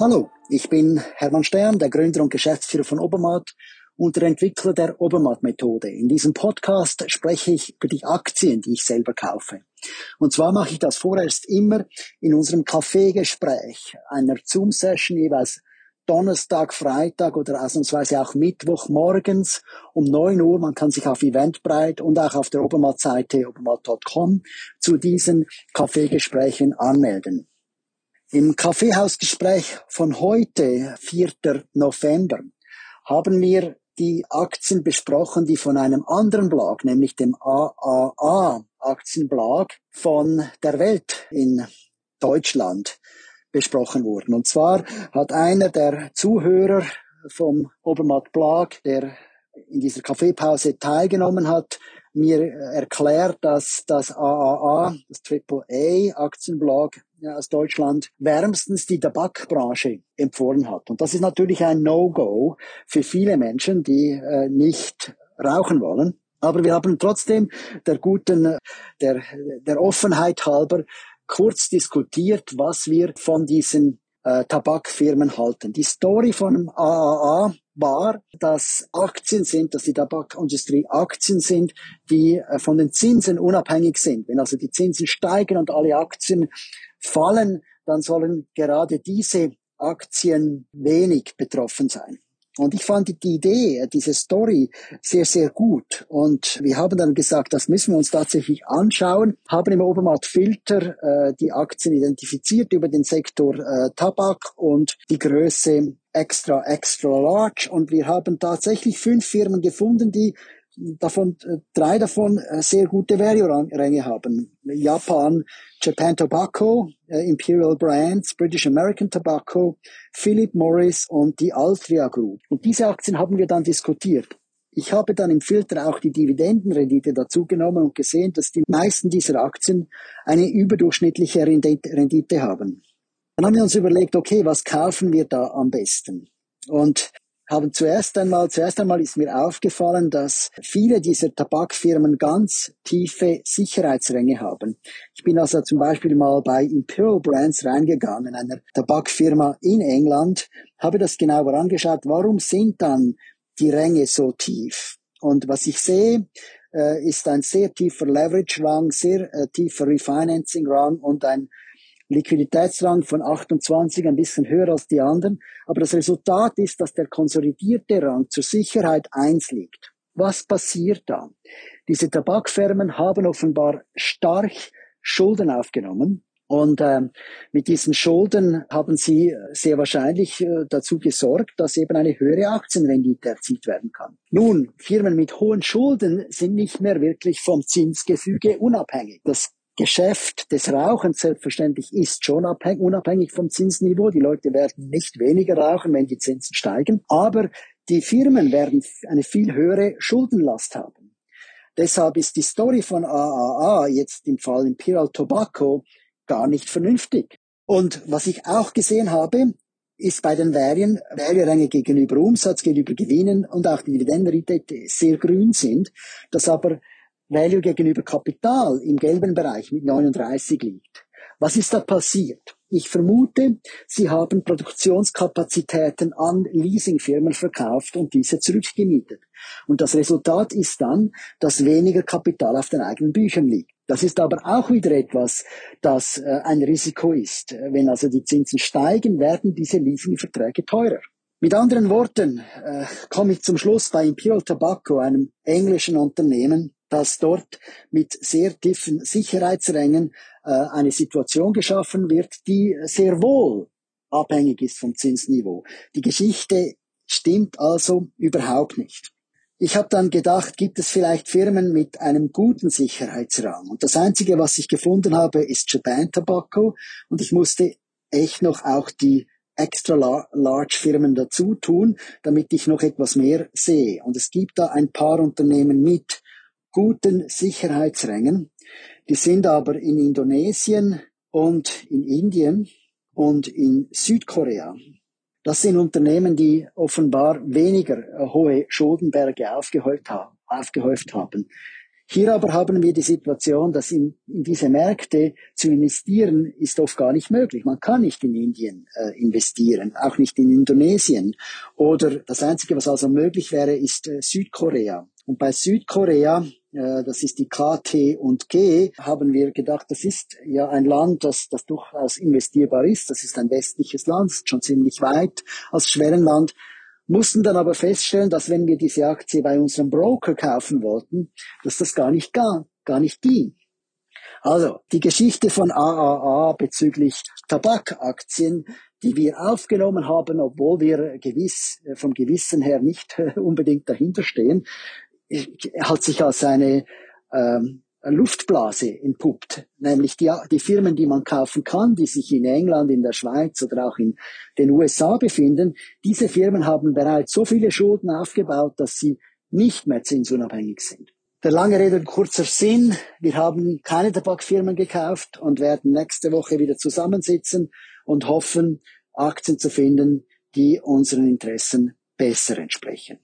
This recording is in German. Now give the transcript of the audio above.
Hallo, ich bin Hermann Stern, der Gründer und Geschäftsführer von Obermatt und der Entwickler der Obermatt-Methode. In diesem Podcast spreche ich über die Aktien, die ich selber kaufe. Und zwar mache ich das vorerst immer in unserem Kaffeegespräch, einer Zoom-Session jeweils Donnerstag, Freitag oder ausnahmsweise auch Mittwoch morgens um 9 Uhr. Man kann sich auf Eventbrite und auch auf der Obermatt-Seite obermatt.com zu diesen Kaffeegesprächen anmelden. Im Kaffeehausgespräch von heute, 4. November, haben wir die Aktien besprochen, die von einem anderen Blog, nämlich dem AAA Aktienblog von der Welt in Deutschland besprochen wurden. Und zwar hat einer der Zuhörer vom Obermatt Blog, der in dieser Kaffeepause teilgenommen hat, mir erklärt, dass das AAA, das AAA Aktienblog aus Deutschland wärmstens die Tabakbranche empfohlen hat. Und das ist natürlich ein No-Go für viele Menschen, die äh, nicht rauchen wollen. Aber wir haben trotzdem der guten, der, der Offenheit halber kurz diskutiert, was wir von diesen äh, Tabakfirmen halten. Die Story von AAA war, dass Aktien sind, dass die Tabakindustrie Aktien sind, die äh, von den Zinsen unabhängig sind. Wenn also die Zinsen steigen und alle Aktien fallen, dann sollen gerade diese Aktien wenig betroffen sein. Und ich fand die Idee, diese Story sehr, sehr gut. Und wir haben dann gesagt, das müssen wir uns tatsächlich anschauen, haben im Obermatt Filter äh, die Aktien identifiziert über den Sektor äh, Tabak und die Größe extra, extra large. Und wir haben tatsächlich fünf Firmen gefunden, die davon, äh, drei davon äh, sehr gute Value-Ränge haben. Japan, Japan Tobacco, äh, Imperial Brands, British American Tobacco, Philip Morris und die Altria Group. Und diese Aktien haben wir dann diskutiert. Ich habe dann im Filter auch die Dividendenrendite dazu genommen und gesehen, dass die meisten dieser Aktien eine überdurchschnittliche Rendite haben. Dann haben wir uns überlegt, okay, was kaufen wir da am besten? Und haben zuerst einmal, zuerst einmal ist mir aufgefallen, dass viele dieser Tabakfirmen ganz tiefe Sicherheitsränge haben. Ich bin also zum Beispiel mal bei Imperial Brands reingegangen, einer Tabakfirma in England, habe das genauer angeschaut, warum sind dann die Ränge so tief? Und was ich sehe, äh, ist ein sehr tiefer Leverage-Rang, sehr äh, tiefer Refinancing-Rang und ein Liquiditätsrang von 28, ein bisschen höher als die anderen. Aber das Resultat ist, dass der konsolidierte Rang zur Sicherheit 1 liegt. Was passiert da? Diese Tabakfirmen haben offenbar stark Schulden aufgenommen. Und äh, mit diesen Schulden haben sie sehr wahrscheinlich äh, dazu gesorgt, dass eben eine höhere Aktienrendite erzielt werden kann. Nun, Firmen mit hohen Schulden sind nicht mehr wirklich vom Zinsgefüge unabhängig. Das Geschäft des Rauchens selbstverständlich ist schon unabhängig vom Zinsniveau. Die Leute werden nicht weniger rauchen, wenn die Zinsen steigen. Aber die Firmen werden eine viel höhere Schuldenlast haben. Deshalb ist die Story von AAA jetzt im Fall Imperial Tobacco gar nicht vernünftig. Und was ich auch gesehen habe, ist bei den Valuen, Value-Ränge gegenüber Umsatz, gegenüber Gewinnen und auch die Dividendenrendite sehr grün sind, dass aber Value gegenüber Kapital im gelben Bereich mit 39 liegt. Was ist da passiert? Ich vermute, sie haben Produktionskapazitäten an Leasingfirmen verkauft und diese zurückgemietet. Und das Resultat ist dann, dass weniger Kapital auf den eigenen Büchern liegt. Das ist aber auch wieder etwas, das äh, ein Risiko ist. Wenn also die Zinsen steigen, werden diese Leasingverträge teurer. Mit anderen Worten äh, komme ich zum Schluss bei Imperial Tobacco, einem englischen Unternehmen, dass dort mit sehr tiefen Sicherheitsrängen äh, eine Situation geschaffen wird, die sehr wohl abhängig ist vom Zinsniveau. Die Geschichte stimmt also überhaupt nicht. Ich habe dann gedacht, gibt es vielleicht Firmen mit einem guten Sicherheitsrang? Und das Einzige, was ich gefunden habe, ist Japan Tobacco. Und ich musste echt noch auch die extra large Firmen dazu tun, damit ich noch etwas mehr sehe. Und es gibt da ein paar Unternehmen mit guten Sicherheitsrängen. Die sind aber in Indonesien und in Indien und in Südkorea. Das sind Unternehmen, die offenbar weniger hohe Schuldenberge aufgehäuft haben. Hier aber haben wir die Situation, dass in, in diese Märkte zu investieren ist oft gar nicht möglich. Man kann nicht in Indien äh, investieren, auch nicht in Indonesien. Oder das Einzige, was also möglich wäre, ist äh, Südkorea. Und bei Südkorea, das ist die KT und G, haben wir gedacht, das ist ja ein Land, das, das durchaus investierbar ist. Das ist ein westliches Land, ist schon ziemlich weit als Schwellenland mussten dann aber feststellen, dass wenn wir diese Aktie bei unserem Broker kaufen wollten, dass das gar nicht gar, gar nicht ging. Also die Geschichte von AAA bezüglich Tabakaktien, die wir aufgenommen haben, obwohl wir gewiss äh, vom Gewissen her nicht unbedingt dahinter stehen, hat sich als eine ähm, Luftblase entpuppt, nämlich die, die Firmen, die man kaufen kann, die sich in England, in der Schweiz oder auch in den USA befinden, diese Firmen haben bereits so viele Schulden aufgebaut, dass sie nicht mehr zinsunabhängig sind. Der lange Rede kurzer Sinn, wir haben keine Tabakfirmen gekauft und werden nächste Woche wieder zusammensitzen und hoffen, Aktien zu finden, die unseren Interessen besser entsprechen.